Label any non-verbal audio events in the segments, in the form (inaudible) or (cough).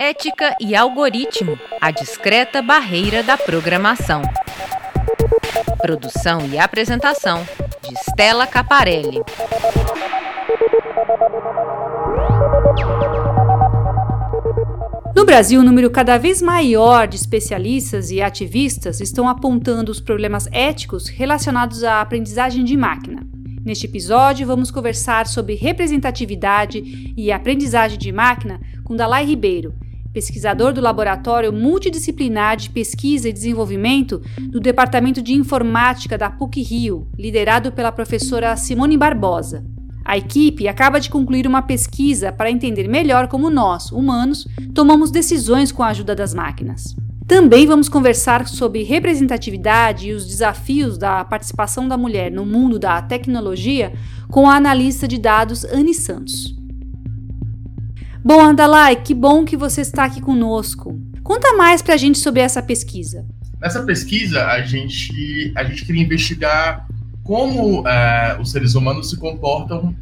Ética e algoritmo a discreta barreira da programação. Produção e apresentação de Stella Caparelli. No Brasil, um número cada vez maior de especialistas e ativistas estão apontando os problemas éticos relacionados à aprendizagem de máquina. Neste episódio, vamos conversar sobre representatividade e aprendizagem de máquina com Dalai Ribeiro, pesquisador do Laboratório Multidisciplinar de Pesquisa e Desenvolvimento do Departamento de Informática da PUC-Rio, liderado pela professora Simone Barbosa. A equipe acaba de concluir uma pesquisa para entender melhor como nós, humanos, tomamos decisões com a ajuda das máquinas. Também vamos conversar sobre representatividade e os desafios da participação da mulher no mundo da tecnologia com a analista de dados Anne Santos. Bom, Andalai, que bom que você está aqui conosco. Conta mais para a gente sobre essa pesquisa. Nessa pesquisa, a gente, a gente queria investigar como é, os seres humanos se comportam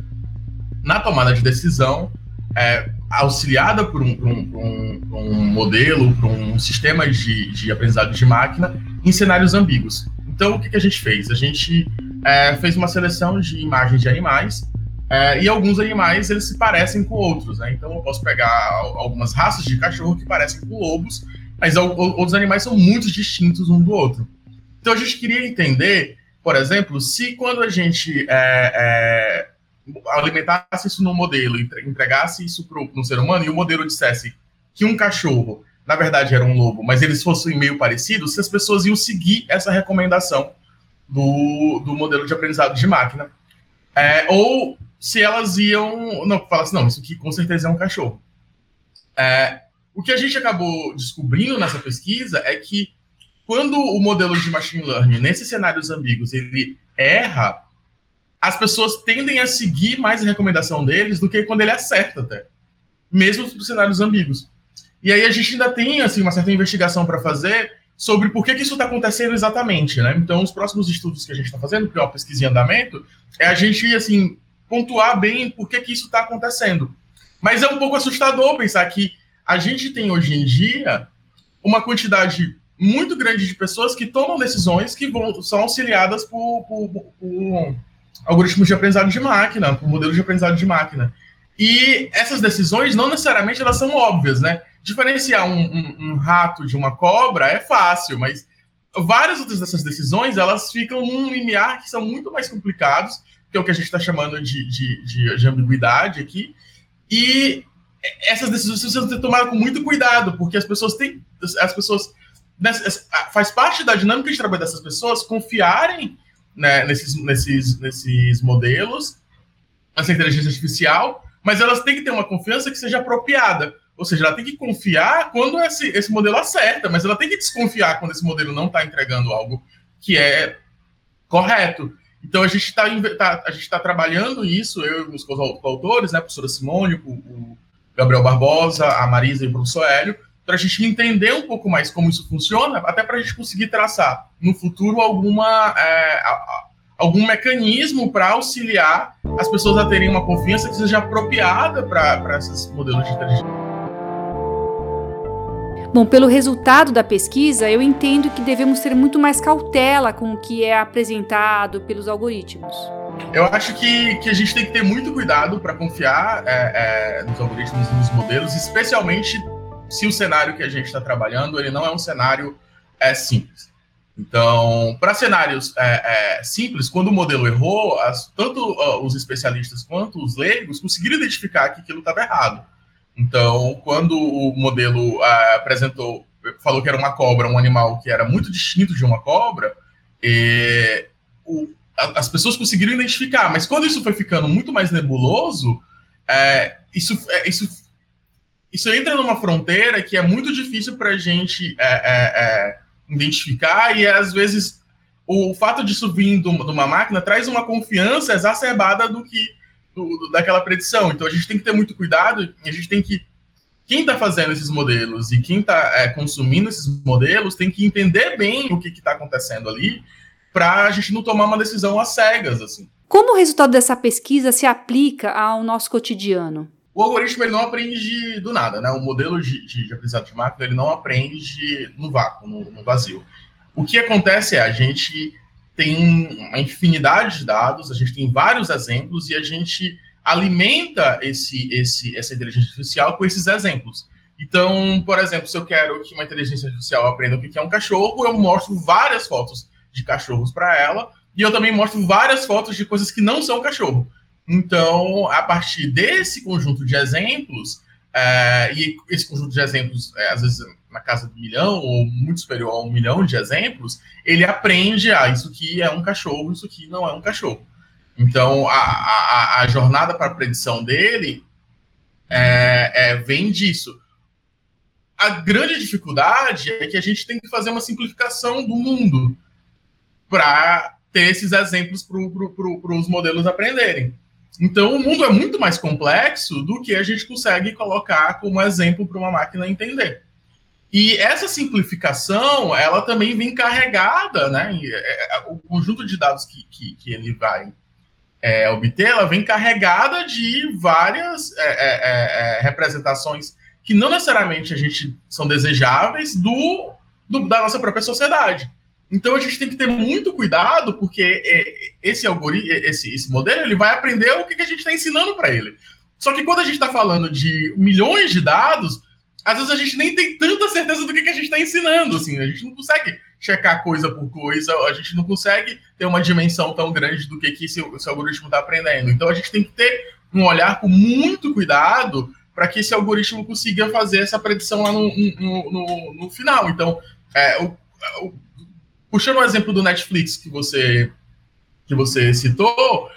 na tomada de decisão, é, auxiliada por um, por um, por um, por um modelo, por um sistema de, de aprendizado de máquina, em cenários ambíguos. Então, o que, que a gente fez? A gente é, fez uma seleção de imagens de animais, é, e alguns animais eles se parecem com outros, né? Então, eu posso pegar algumas raças de cachorro que parecem com lobos, mas outros animais são muito distintos um do outro. Então, a gente queria entender por exemplo, se quando a gente é, é, alimentasse isso no modelo, entregasse isso para um ser humano e o modelo dissesse que um cachorro, na verdade, era um lobo, mas eles fossem meio parecidos, se as pessoas iam seguir essa recomendação do, do modelo de aprendizado de máquina. É, ou se elas iam. Não, falasse, não, isso aqui com certeza é um cachorro. É, o que a gente acabou descobrindo nessa pesquisa é que quando o modelo de machine learning, nesses cenários ambíguos, ele erra, as pessoas tendem a seguir mais a recomendação deles do que quando ele acerta até, mesmo nos cenários ambíguos. E aí a gente ainda tem assim uma certa investigação para fazer sobre por que, que isso está acontecendo exatamente, né? Então, os próximos estudos que a gente está fazendo, que é uma pesquisa em andamento, é a gente assim pontuar bem por que, que isso está acontecendo. Mas é um pouco assustador pensar que a gente tem hoje em dia uma quantidade muito grande de pessoas que tomam decisões que vão, são auxiliadas por, por, por algoritmos de aprendizado de máquina, por modelos de aprendizado de máquina. E essas decisões não necessariamente elas são óbvias, né? Diferenciar um, um, um, rato de uma cobra é fácil, mas várias outras dessas decisões elas ficam num limiar que são muito mais complicados, que é o que a gente está chamando de, de, de, de ambiguidade aqui. E essas decisões precisam ser tomadas com muito cuidado, porque as pessoas têm. As pessoas faz parte da dinâmica de trabalho dessas pessoas confiarem né, nesses, nesses, nesses modelos, nessa inteligência artificial, mas elas têm que ter uma confiança que seja apropriada. Ou seja, ela tem que confiar quando esse, esse modelo acerta, mas ela tem que desconfiar quando esse modelo não está entregando algo que é correto. Então a gente está tá, a gente tá trabalhando isso, eu e meus coautores, né, a professora Simone, o, o Gabriel Barbosa, a Marisa e o professor Hélio, para a gente entender um pouco mais como isso funciona, até para a gente conseguir traçar no futuro alguma, é, algum mecanismo para auxiliar as pessoas a terem uma confiança que seja apropriada para esses modelos de inteligência. Bom, pelo resultado da pesquisa, eu entendo que devemos ter muito mais cautela com o que é apresentado pelos algoritmos. Eu acho que, que a gente tem que ter muito cuidado para confiar é, é, nos algoritmos nos modelos, especialmente se o cenário que a gente está trabalhando ele não é um cenário é, simples. Então, para cenários é, é, simples, quando o modelo errou, as, tanto uh, os especialistas quanto os leigos conseguiram identificar que aquilo estava errado. Então, quando o modelo uh, apresentou, falou que era uma cobra, um animal que era muito distinto de uma cobra, e, o, a, as pessoas conseguiram identificar. Mas quando isso foi ficando muito mais nebuloso, é, isso, é, isso isso entra numa fronteira que é muito difícil para a gente é, é, é, identificar e às vezes o fato disso vir de uma máquina traz uma confiança exacerbada do que do, daquela predição. Então a gente tem que ter muito cuidado, a gente tem que quem está fazendo esses modelos e quem está é, consumindo esses modelos tem que entender bem o que está acontecendo ali para a gente não tomar uma decisão às cegas assim. Como o resultado dessa pesquisa se aplica ao nosso cotidiano? o algoritmo ele não aprende do nada, né? O modelo de, de, de aprendizado de máquina ele não aprende no vácuo, no, no, vazio. O que acontece é a gente tem uma infinidade de dados, a gente tem vários exemplos e a gente alimenta esse, esse, essa inteligência artificial com esses exemplos. Então, por exemplo, se eu quero que uma inteligência artificial aprenda o que é um cachorro, eu mostro várias fotos de cachorros para ela e eu também mostro várias fotos de coisas que não são cachorro. Então, a partir desse conjunto de exemplos, é, e esse conjunto de exemplos, é, às vezes na casa do milhão, ou muito superior a um milhão de exemplos, ele aprende, ah, isso aqui é um cachorro, isso aqui não é um cachorro. Então, a, a, a jornada para a predição dele é, é, vem disso. A grande dificuldade é que a gente tem que fazer uma simplificação do mundo para ter esses exemplos para os modelos aprenderem. Então, o mundo é muito mais complexo do que a gente consegue colocar como exemplo para uma máquina entender. E essa simplificação, ela também vem carregada, né? É, é, o conjunto de dados que, que, que ele vai é, obter, ela vem carregada de várias é, é, é representações que não necessariamente a gente são desejáveis do, do, da nossa própria sociedade. Então a gente tem que ter muito cuidado, porque é, esse algoritmo, esse, esse modelo, ele vai aprender o que a gente está ensinando para ele. Só que quando a gente está falando de milhões de dados, às vezes a gente nem tem tanta certeza do que a gente está ensinando. Assim, a gente não consegue checar coisa por coisa, a gente não consegue ter uma dimensão tão grande do que, que esse, esse algoritmo está aprendendo. Então a gente tem que ter um olhar com muito cuidado para que esse algoritmo consiga fazer essa predição lá no, no, no, no final. Então, é, o, o puxando o exemplo do Netflix que você que você citou,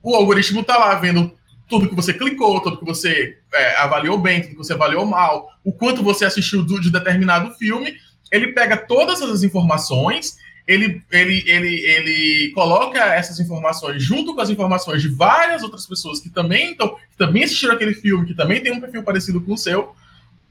o algoritmo está lá vendo tudo que você clicou, tudo que você é, avaliou bem, tudo que você avaliou mal, o quanto você assistiu de determinado filme, ele pega todas essas informações, ele, ele, ele, ele coloca essas informações junto com as informações de várias outras pessoas que também, então, que também assistiram aquele filme, que também tem um perfil parecido com o seu,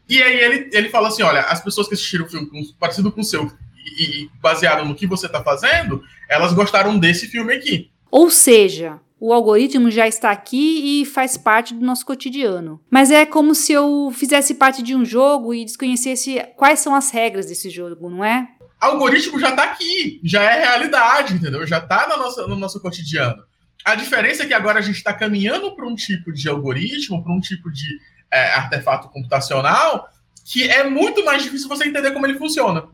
e aí ele, ele fala assim, olha, as pessoas que assistiram o filme parecido com o seu, e, baseado no que você está fazendo, elas gostaram desse filme aqui. Ou seja, o algoritmo já está aqui e faz parte do nosso cotidiano. Mas é como se eu fizesse parte de um jogo e desconhecesse quais são as regras desse jogo, não é? O algoritmo já está aqui, já é realidade, entendeu? Já está no, no nosso cotidiano. A diferença é que agora a gente está caminhando para um tipo de algoritmo, para um tipo de é, artefato computacional, que é muito mais difícil você entender como ele funciona.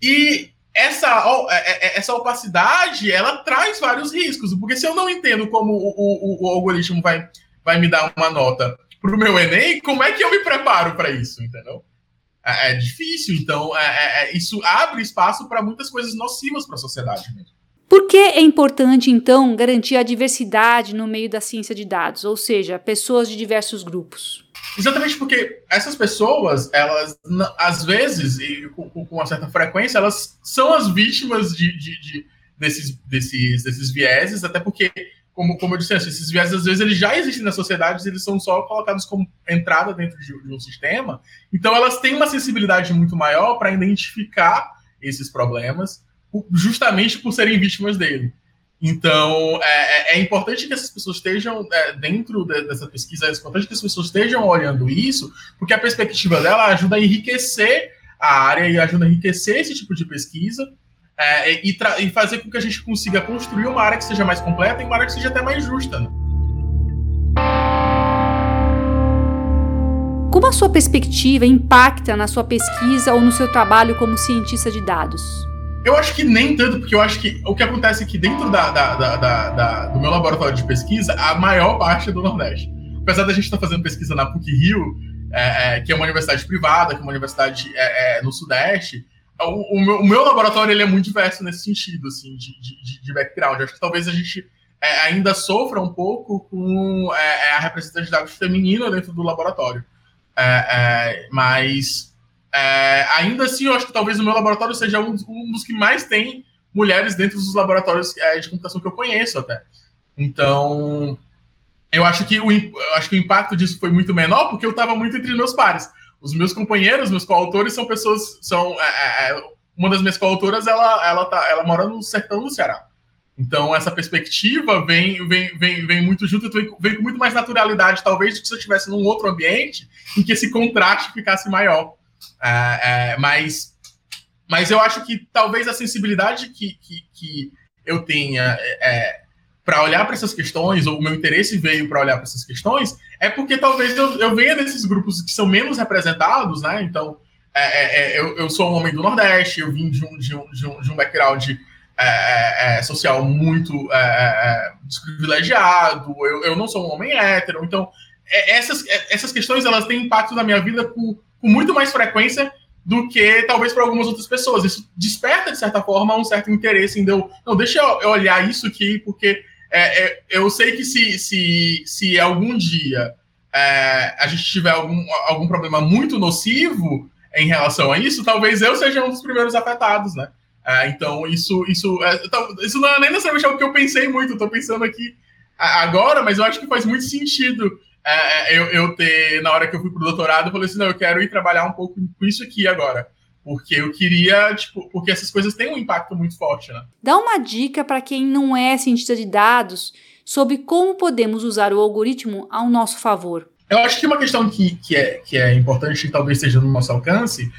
E essa, é, é, essa opacidade, ela traz vários riscos, porque se eu não entendo como o, o, o algoritmo vai, vai me dar uma nota para o meu Enem, como é que eu me preparo para isso, entendeu? É, é difícil, então é, é, isso abre espaço para muitas coisas nocivas para a sociedade mesmo. Por que é importante, então, garantir a diversidade no meio da ciência de dados, ou seja, pessoas de diversos grupos? Exatamente porque essas pessoas, elas, às vezes, e com, com uma certa frequência, elas são as vítimas de, de, de, desses, desses, desses vieses, até porque, como, como eu disse, esses vieses, às vezes, eles já existem na sociedade, eles são só colocados como entrada dentro de, de um sistema. Então, elas têm uma sensibilidade muito maior para identificar esses problemas justamente por serem vítimas dele. Então, é, é, é importante que essas pessoas estejam é, dentro de, dessa pesquisa, é importante que as pessoas estejam olhando isso, porque a perspectiva dela ajuda a enriquecer a área e ajuda a enriquecer esse tipo de pesquisa é, e, e, fazer com que a gente consiga construir uma área que seja mais completa e uma área que seja até mais justa. Né? Como a sua perspectiva impacta na sua pesquisa ou no seu trabalho como cientista de dados? Eu acho que nem tanto, porque eu acho que o que acontece aqui dentro da, da, da, da do meu laboratório de pesquisa, a maior parte é do Nordeste. Apesar da gente estar tá fazendo pesquisa na PUC Rio, é, é, que é uma universidade privada, que é uma universidade é, é no Sudeste, o, o, meu, o, meu, laboratório ele é muito diverso nesse sentido, assim, de, de, de background. Eu acho que talvez a gente é, ainda sofra um pouco com é, a representatividade feminina dentro do laboratório. mas é, ainda assim, eu acho que talvez o meu laboratório seja um, um dos que mais tem mulheres dentro dos laboratórios é, de computação que eu conheço até. Então, eu acho que o, acho que o impacto disso foi muito menor porque eu estava muito entre meus pares. Os meus companheiros, meus coautores, são pessoas. são é, é, é, Uma das minhas coautoras, ela, ela, tá, ela mora no sertão do Ceará. Então, essa perspectiva vem, vem, vem, vem muito junto, vem, vem com muito mais naturalidade, talvez, do que se eu estivesse num outro ambiente em que esse contraste ficasse maior. É, é, mas, mas eu acho que talvez a sensibilidade que, que, que eu tenha é, para olhar para essas questões, ou o meu interesse veio para olhar para essas questões, é porque talvez eu, eu venha desses grupos que são menos representados, né? Então, é, é, é, eu, eu, sou um homem do Nordeste, eu vim de um, de um, de um, de um background é, é, social muito desprivilegiado, eu, eu não sou um homem hétero, então essas, essas questões elas têm impacto na minha vida com, com muito mais frequência do que talvez para algumas outras pessoas. Isso desperta, de certa forma, um certo interesse em eu, não, deixa eu olhar isso aqui, porque é, é, eu sei que se, se, se algum dia é, a gente tiver algum, algum problema muito nocivo, em relação a isso, talvez eu seja um dos primeiros afetados, né? É, então, isso, isso, é, isso não é nem necessariamente algo que eu pensei muito, estou pensando aqui agora, mas eu acho que faz muito sentido é, é, eu, eu ter, na hora que eu fui para o doutorado, eu falei assim, não, eu quero ir trabalhar um pouco com isso aqui agora. Porque eu queria, tipo, porque essas coisas têm um impacto muito forte, né? Dá uma dica para quem não é cientista de dados sobre como podemos usar o algoritmo ao nosso favor. Eu acho que uma questão que, que, é, que é importante e talvez seja no nosso alcance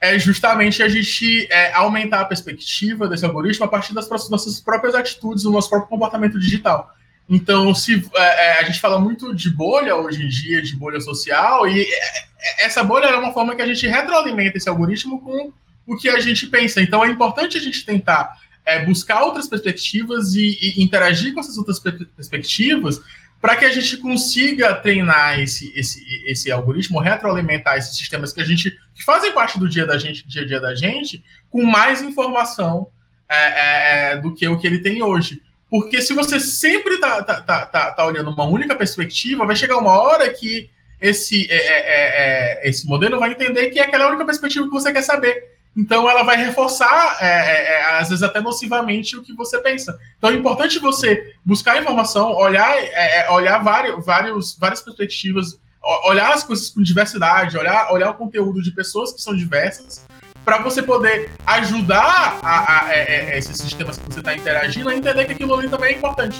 é justamente a gente é, aumentar a perspectiva desse algoritmo a partir das nossas próprias atitudes, do nosso próprio comportamento digital. Então, se é, é, a gente fala muito de bolha hoje em dia, de bolha social, e é, essa bolha é uma forma que a gente retroalimenta esse algoritmo com o que a gente pensa. Então, é importante a gente tentar é, buscar outras perspectivas e, e, interagir com essas outras perspectivas para que a gente consiga treinar esse, esse, esse algoritmo, retroalimentar esses sistemas que a gente que fazem parte do dia da gente, dia a dia da gente, com mais informação é, é, é do que o que ele tem hoje. Porque se você sempre está tá, tá, tá, tá, olhando uma única perspectiva, vai chegar uma hora que esse, é, é, é, esse modelo vai entender que é aquela única perspectiva que você quer saber. Então, ela vai reforçar, é, é, é, às vezes até nocivamente, o que você pensa. Então, é importante você buscar informação, olhar, é, é olhar vários, vários, várias perspectivas, olhar as coisas com diversidade, olhar, olhar o conteúdo de pessoas que são diversas, para você poder ajudar a, a, a, a esses sistemas que você está interagindo a entender que aquilo ali também é importante.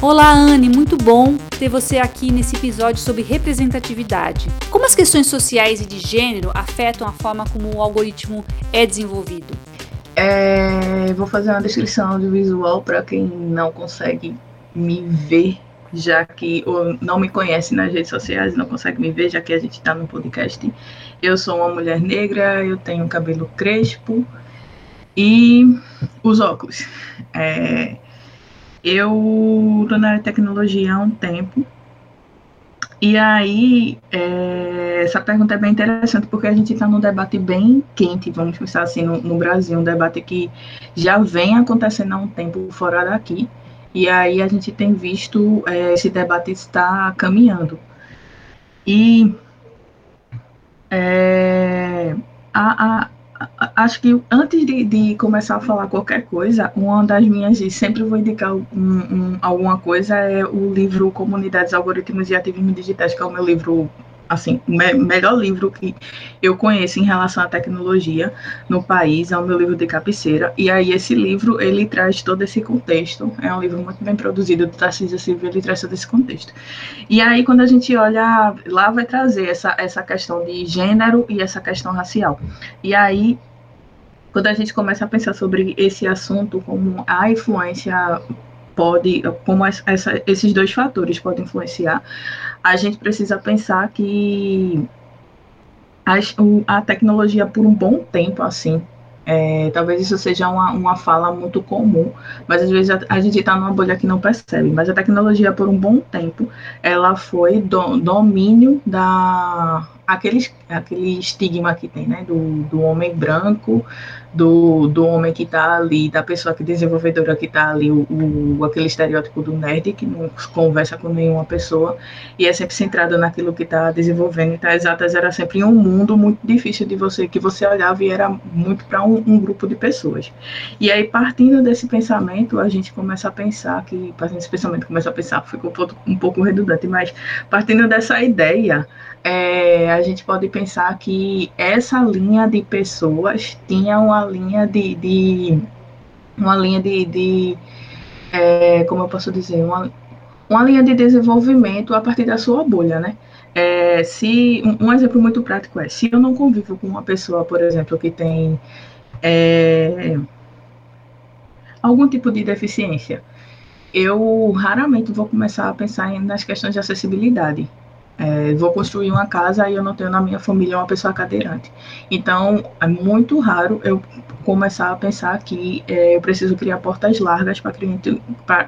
Olá, Anne, muito bom ter você aqui nesse episódio sobre representatividade. Como as questões sociais e de gênero afetam a forma como o algoritmo é desenvolvido? É, vou fazer uma descrição audiovisual para quem não consegue me ver, já que ou não me conhece nas redes sociais, não consegue me ver, já que a gente está no podcast. Eu sou uma mulher negra, eu tenho cabelo crespo e os óculos. É, eu estou na área de tecnologia há um tempo. E aí, é, essa pergunta é bem interessante, porque a gente está num debate bem quente, vamos pensar assim, no, no, Brasil, um debate que já vem acontecendo há um tempo fora daqui, e aí a gente tem visto é, esse debate estar caminhando. E é, a, a, acho que antes de, de, começar a falar qualquer coisa, uma das minhas, e sempre vou indicar um, um, alguma coisa, é o livro Comunidades, Algoritmos e Ativismo Digitais, que é o meu livro assim, o me melhor livro que eu conheço em relação à tecnologia no país, é o meu livro de cabeceira, e aí esse livro, ele traz todo esse contexto, é um livro muito bem produzido do Tarcísio Silva, ele traz todo esse contexto. E aí, quando a gente olha, lá vai trazer essa, essa questão de gênero e essa questão racial. E aí, quando a gente começa a pensar sobre esse assunto, como a influência pode, como essa, esses dois fatores podem influenciar, a gente precisa pensar que a, tecnologia por um bom tempo, assim, é, talvez isso seja uma, uma fala muito comum, mas às vezes a, a gente está numa bolha que não percebe. Mas a tecnologia, por um bom tempo, ela foi do, domínio da aquele, aquele estigma que tem, né, do, do homem branco, do, do homem que está ali, da pessoa que desenvolvedora que está ali, o, o, aquele estereótipo do nerd que não conversa com nenhuma pessoa e é sempre centrado naquilo que está desenvolvendo. Então, exatas era sempre um mundo muito difícil de você, que você olhava e era muito para um, um, grupo de pessoas. E aí, partindo desse pensamento, a gente começa a pensar que, partindo desse pensamento, começa a pensar, ficou um pouco redundante, mas partindo dessa ideia, é, a gente pode pensar que essa linha de pessoas tinha uma linha de, de uma linha de, de é, como eu posso dizer, uma, uma linha de desenvolvimento a partir da sua bolha, né? É, se um, exemplo muito prático é se eu não convivo com uma pessoa, por exemplo, que tem é, algum tipo de deficiência, eu raramente vou começar a pensar nas questões de acessibilidade. É, vou construir uma casa e eu não tenho na minha família uma pessoa cadeirante. Então, é muito raro eu começar a pensar que é, eu preciso criar portas largas para que,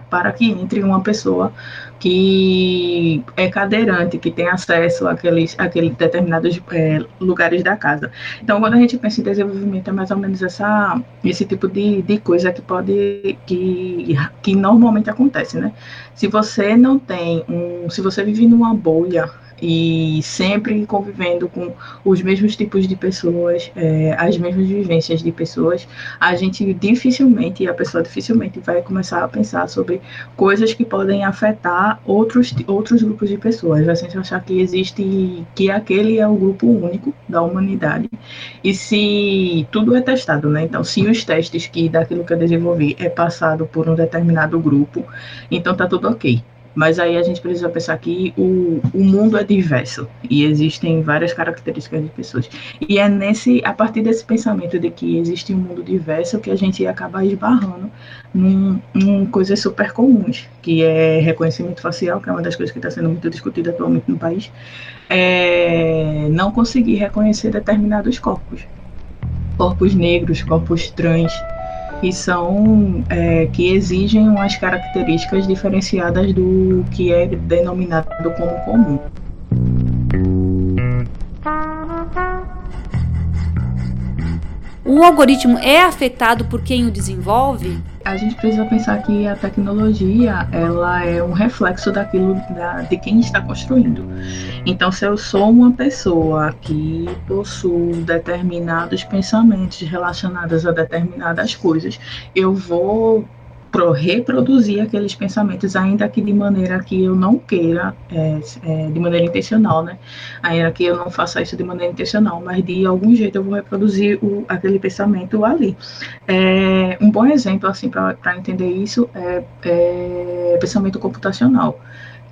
para que entre uma pessoa que é cadeirante, que tem acesso àqueles, àqueles determinados é, lugares da casa. Então, quando a gente pensa em desenvolvimento, é mais ou menos essa, esse tipo de, de coisa que pode, que, que normalmente acontece, né? Se você não tem um, se você vive numa bolha e sempre convivendo com os mesmos tipos de pessoas, é, as mesmas vivências de pessoas, a gente dificilmente, a pessoa dificilmente vai começar a pensar sobre coisas que podem afetar outros, outros grupos de pessoas. Vai sempre achar que existe, que aquele é o grupo único da humanidade. E se tudo é testado, né? Então, se os testes que daquilo que eu desenvolvi é passado por um determinado grupo, então tá tudo ok. Mas aí a gente precisa pensar que o, o mundo é diverso e existem várias características de pessoas. E é nesse, a partir desse pensamento de que existe um mundo diverso que a gente acaba esbarrando num, num coisas super comuns, que é reconhecimento facial, que é uma das coisas que está sendo muito discutida atualmente no país, é não conseguir reconhecer determinados corpos. Corpos negros, corpos trans, que são é, que exigem umas características diferenciadas do que é denominado como comum. O algoritmo é afetado por quem o desenvolve? A gente precisa pensar que a tecnologia ela é um reflexo daquilo da, de quem está construindo. Então, se eu sou uma pessoa que possui determinados pensamentos relacionados a determinadas coisas, eu vou reproduzir aqueles pensamentos, ainda que de maneira que eu não queira, é, é, de maneira intencional, né? Ainda que eu não faça isso de maneira intencional, mas de algum jeito eu vou reproduzir o, aquele pensamento ali. É, um bom exemplo, assim, para entender isso é, é pensamento computacional,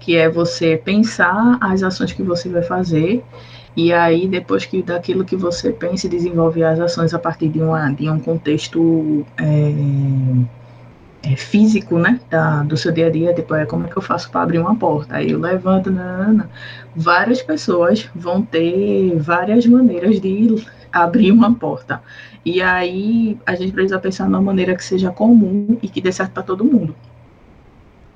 que é você pensar as ações que você vai fazer e aí, depois que daquilo que você pensa e desenvolve as ações a partir de, uma, de um contexto é, é, físico, né, da, do seu dia a dia, tipo, é como é que eu faço para abrir uma porta? Aí eu levanto, nanana. várias pessoas vão ter várias maneiras de abrir uma porta. E aí a gente precisa pensar numa maneira que seja comum e que dê certo para todo mundo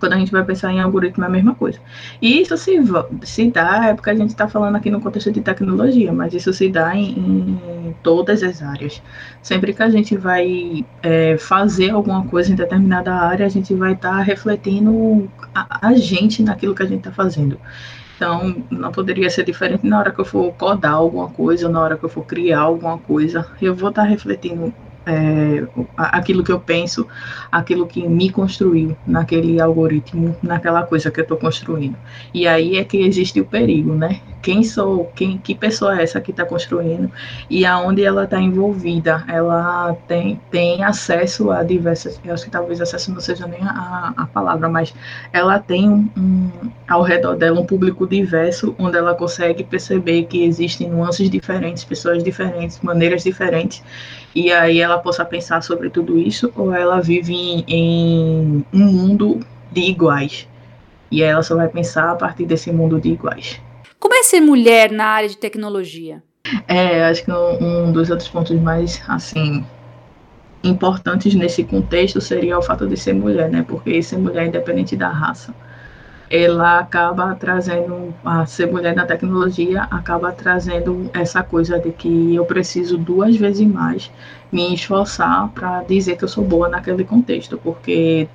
quando a gente vai pensar em algoritmo é a mesma coisa. E isso se, se dá, é porque a gente está falando aqui no contexto de tecnologia, mas isso se dá em, em todas as áreas. Sempre que a gente vai é, fazer alguma coisa em determinada área, a gente vai estar tá refletindo a, a gente naquilo que a gente está fazendo. Então, não poderia ser diferente na hora que eu for codar alguma coisa, na hora que eu for criar alguma coisa. Eu vou estar tá refletindo é, aquilo que eu penso, aquilo que me construiu naquele algoritmo, naquela coisa que eu estou construindo. E aí é que existe o perigo, né? Quem sou, quem, que pessoa é essa que está construindo e aonde ela está envolvida? Ela tem, tem acesso a diversas, eu acho que talvez acesso não seja nem a, a palavra, mas ela tem um, um, ao redor dela um público diverso, onde ela consegue perceber que existem nuances diferentes, pessoas diferentes, maneiras diferentes e aí ela possa pensar sobre tudo isso, ou ela vive em, em um mundo de iguais. E ela só vai pensar a partir desse mundo de iguais. Como é ser mulher na área de tecnologia? É, acho que um, um dos outros pontos mais, assim, importantes nesse contexto seria o fato de ser mulher, né? Porque ser mulher independente da raça ela acaba trazendo, a ser mulher na tecnologia, acaba trazendo essa coisa de que eu preciso duas vezes mais me esforçar para dizer que eu sou boa naquele contexto, porque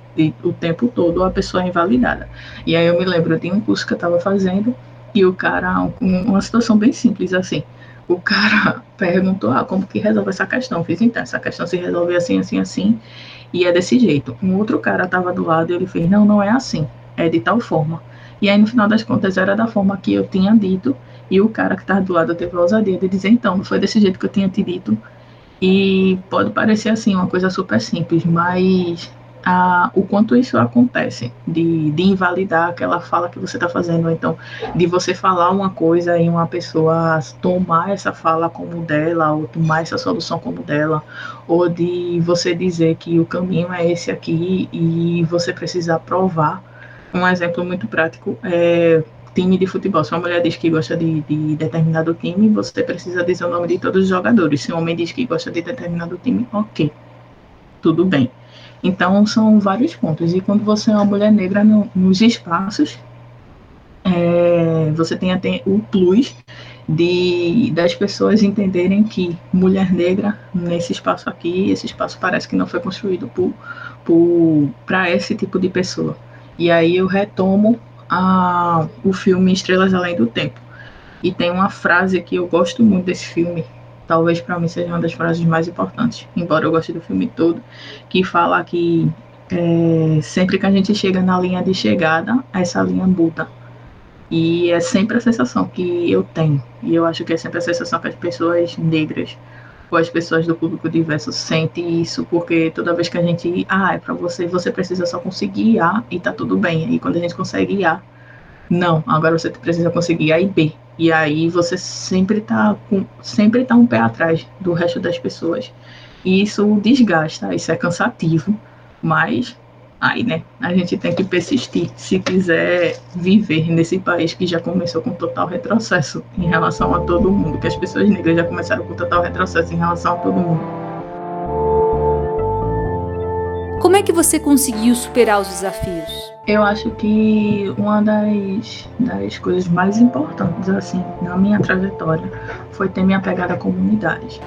o tempo todo a pessoa é invalidada. E aí eu me lembro de um curso que eu estava fazendo e o cara, uma situação bem simples assim, o cara (laughs) perguntou, ah, como que resolve essa questão? Eu fiz, então, essa questão se resolve assim, assim, assim, e é desse jeito. Um outro cara estava do lado e ele fez, não, não é assim é de tal forma. E aí, no final das contas, era da forma que eu tinha dito, E o cara que estava do lado teve a ousadia de dizer, então, não foi desse jeito que eu tinha te dito. E pode parecer assim, uma coisa super simples, mas a, o quanto isso acontece, de, de invalidar aquela fala que você está fazendo, então de você falar uma coisa e uma pessoa tomar essa fala como dela, ou tomar essa solução como dela, ou de você dizer que o caminho é esse aqui e você precisa provar. Um exemplo muito prático é time de futebol. Se uma mulher diz que gosta de, de, determinado time, você precisa dizer o nome de todos os jogadores. Se um homem diz que gosta de determinado time, ok, tudo bem. Então, são vários pontos. E quando você é uma mulher negra no, nos espaços, é, você tem até o plus de das pessoas entenderem que mulher negra nesse espaço aqui, esse espaço parece que não foi construído para esse tipo de pessoa. E aí eu retomo a, o filme Estrelas Além do Tempo. E tem uma frase que eu gosto muito desse filme, talvez para mim seja uma das frases mais importantes, embora eu goste do filme todo, que fala que é, sempre que a gente chega na linha de chegada, essa linha muda. E é sempre a sensação que eu tenho. E eu acho que é sempre a sensação que as pessoas negras ou as pessoas do público diverso sentem isso, porque toda vez que a gente, ah, é para você, você precisa só conseguir A e tá tudo bem. E quando a gente consegue A, não, agora você precisa conseguir A e B. E aí você sempre tá com, sempre tá um pé atrás do resto das pessoas. E isso desgasta, isso é cansativo, mas aí, né, a gente tem que persistir se quiser viver nesse país que já começou com total retrocesso em relação a todo mundo, que as pessoas negras já começaram com total retrocesso em relação a todo mundo. Como é que você conseguiu superar os desafios? Eu acho que uma das, das coisas mais importantes, assim, na minha trajetória, foi ter me apegado à comunidade.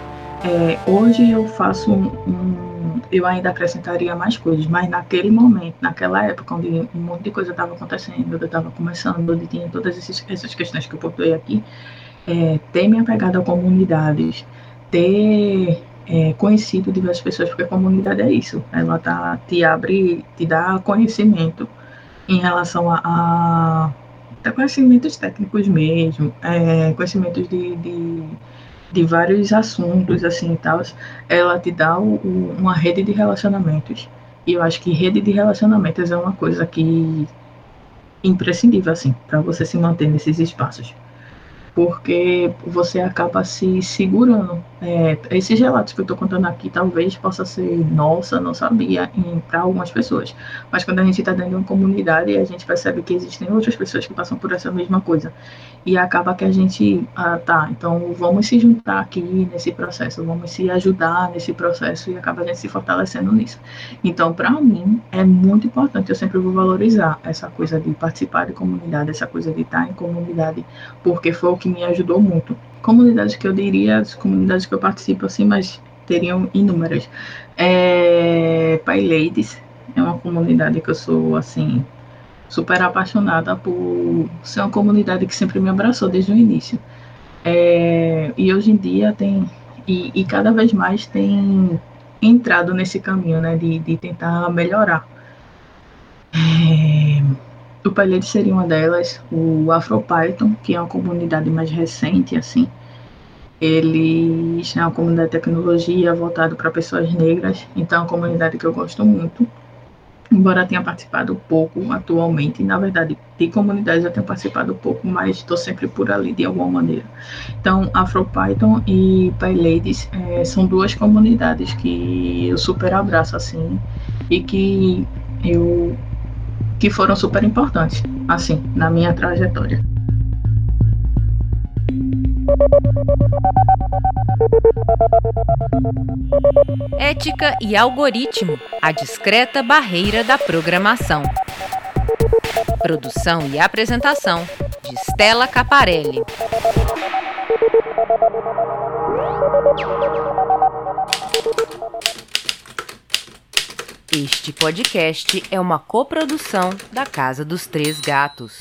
É, hoje eu faço um, um eu ainda acrescentaria mais coisas, mas naquele momento, naquela época, onde um monte de coisa estava acontecendo, eu estava começando, onde tinha todas esses, essas questões que eu pontuei aqui, é, ter me apegado a comunidades, ter é, conhecido diversas pessoas, porque a comunidade é isso, ela tá, te abre, te dá conhecimento em relação a, a conhecimentos técnicos mesmo, é, conhecimentos de, de de vários assuntos, assim, tal, ela te dá o, o, uma rede de relacionamentos. E eu acho que rede de relacionamentos é uma coisa que imprescindível, assim, para você se manter nesses espaços porque você acaba se segurando. É, esses relatos que eu estou contando aqui talvez possa ser, nossa, não sabia, para algumas pessoas. Mas quando a gente está dentro de uma comunidade, a gente percebe que existem outras pessoas que passam por essa mesma coisa. E acaba que a gente, ah, tá, então vamos se juntar aqui nesse processo, vamos se ajudar nesse processo e acaba a gente se fortalecendo nisso. Então, para mim, é muito importante, eu sempre vou valorizar essa coisa de participar de comunidade, essa coisa de estar em comunidade, porque foi o que me ajudou muito. Comunidades que eu diria, as comunidades que eu participo assim, mas teriam inúmeras. É, Pai Ladies é uma comunidade que eu sou assim super apaixonada por ser uma comunidade que sempre me abraçou desde o início. É, e hoje em dia tem e, e, cada vez mais tem entrado nesse caminho, né, de, de tentar melhorar. É, o Palhete seria uma delas, o AfroPython, que é uma comunidade mais recente, assim. Eles é uma comunidade de tecnologia voltada para pessoas negras, então é uma comunidade que eu gosto muito. Embora tenha participado pouco atualmente, na verdade, de comunidades eu tenho participado pouco, mas estou sempre por ali de alguma maneira. Então, AfroPython e PyLadies é, são duas comunidades que eu super abraço, assim, e que eu que foram super importantes, assim, na minha trajetória. Ética e algoritmo a discreta barreira da programação. Produção e apresentação de Stella Caparelli. Este podcast é uma coprodução da Casa dos Três Gatos.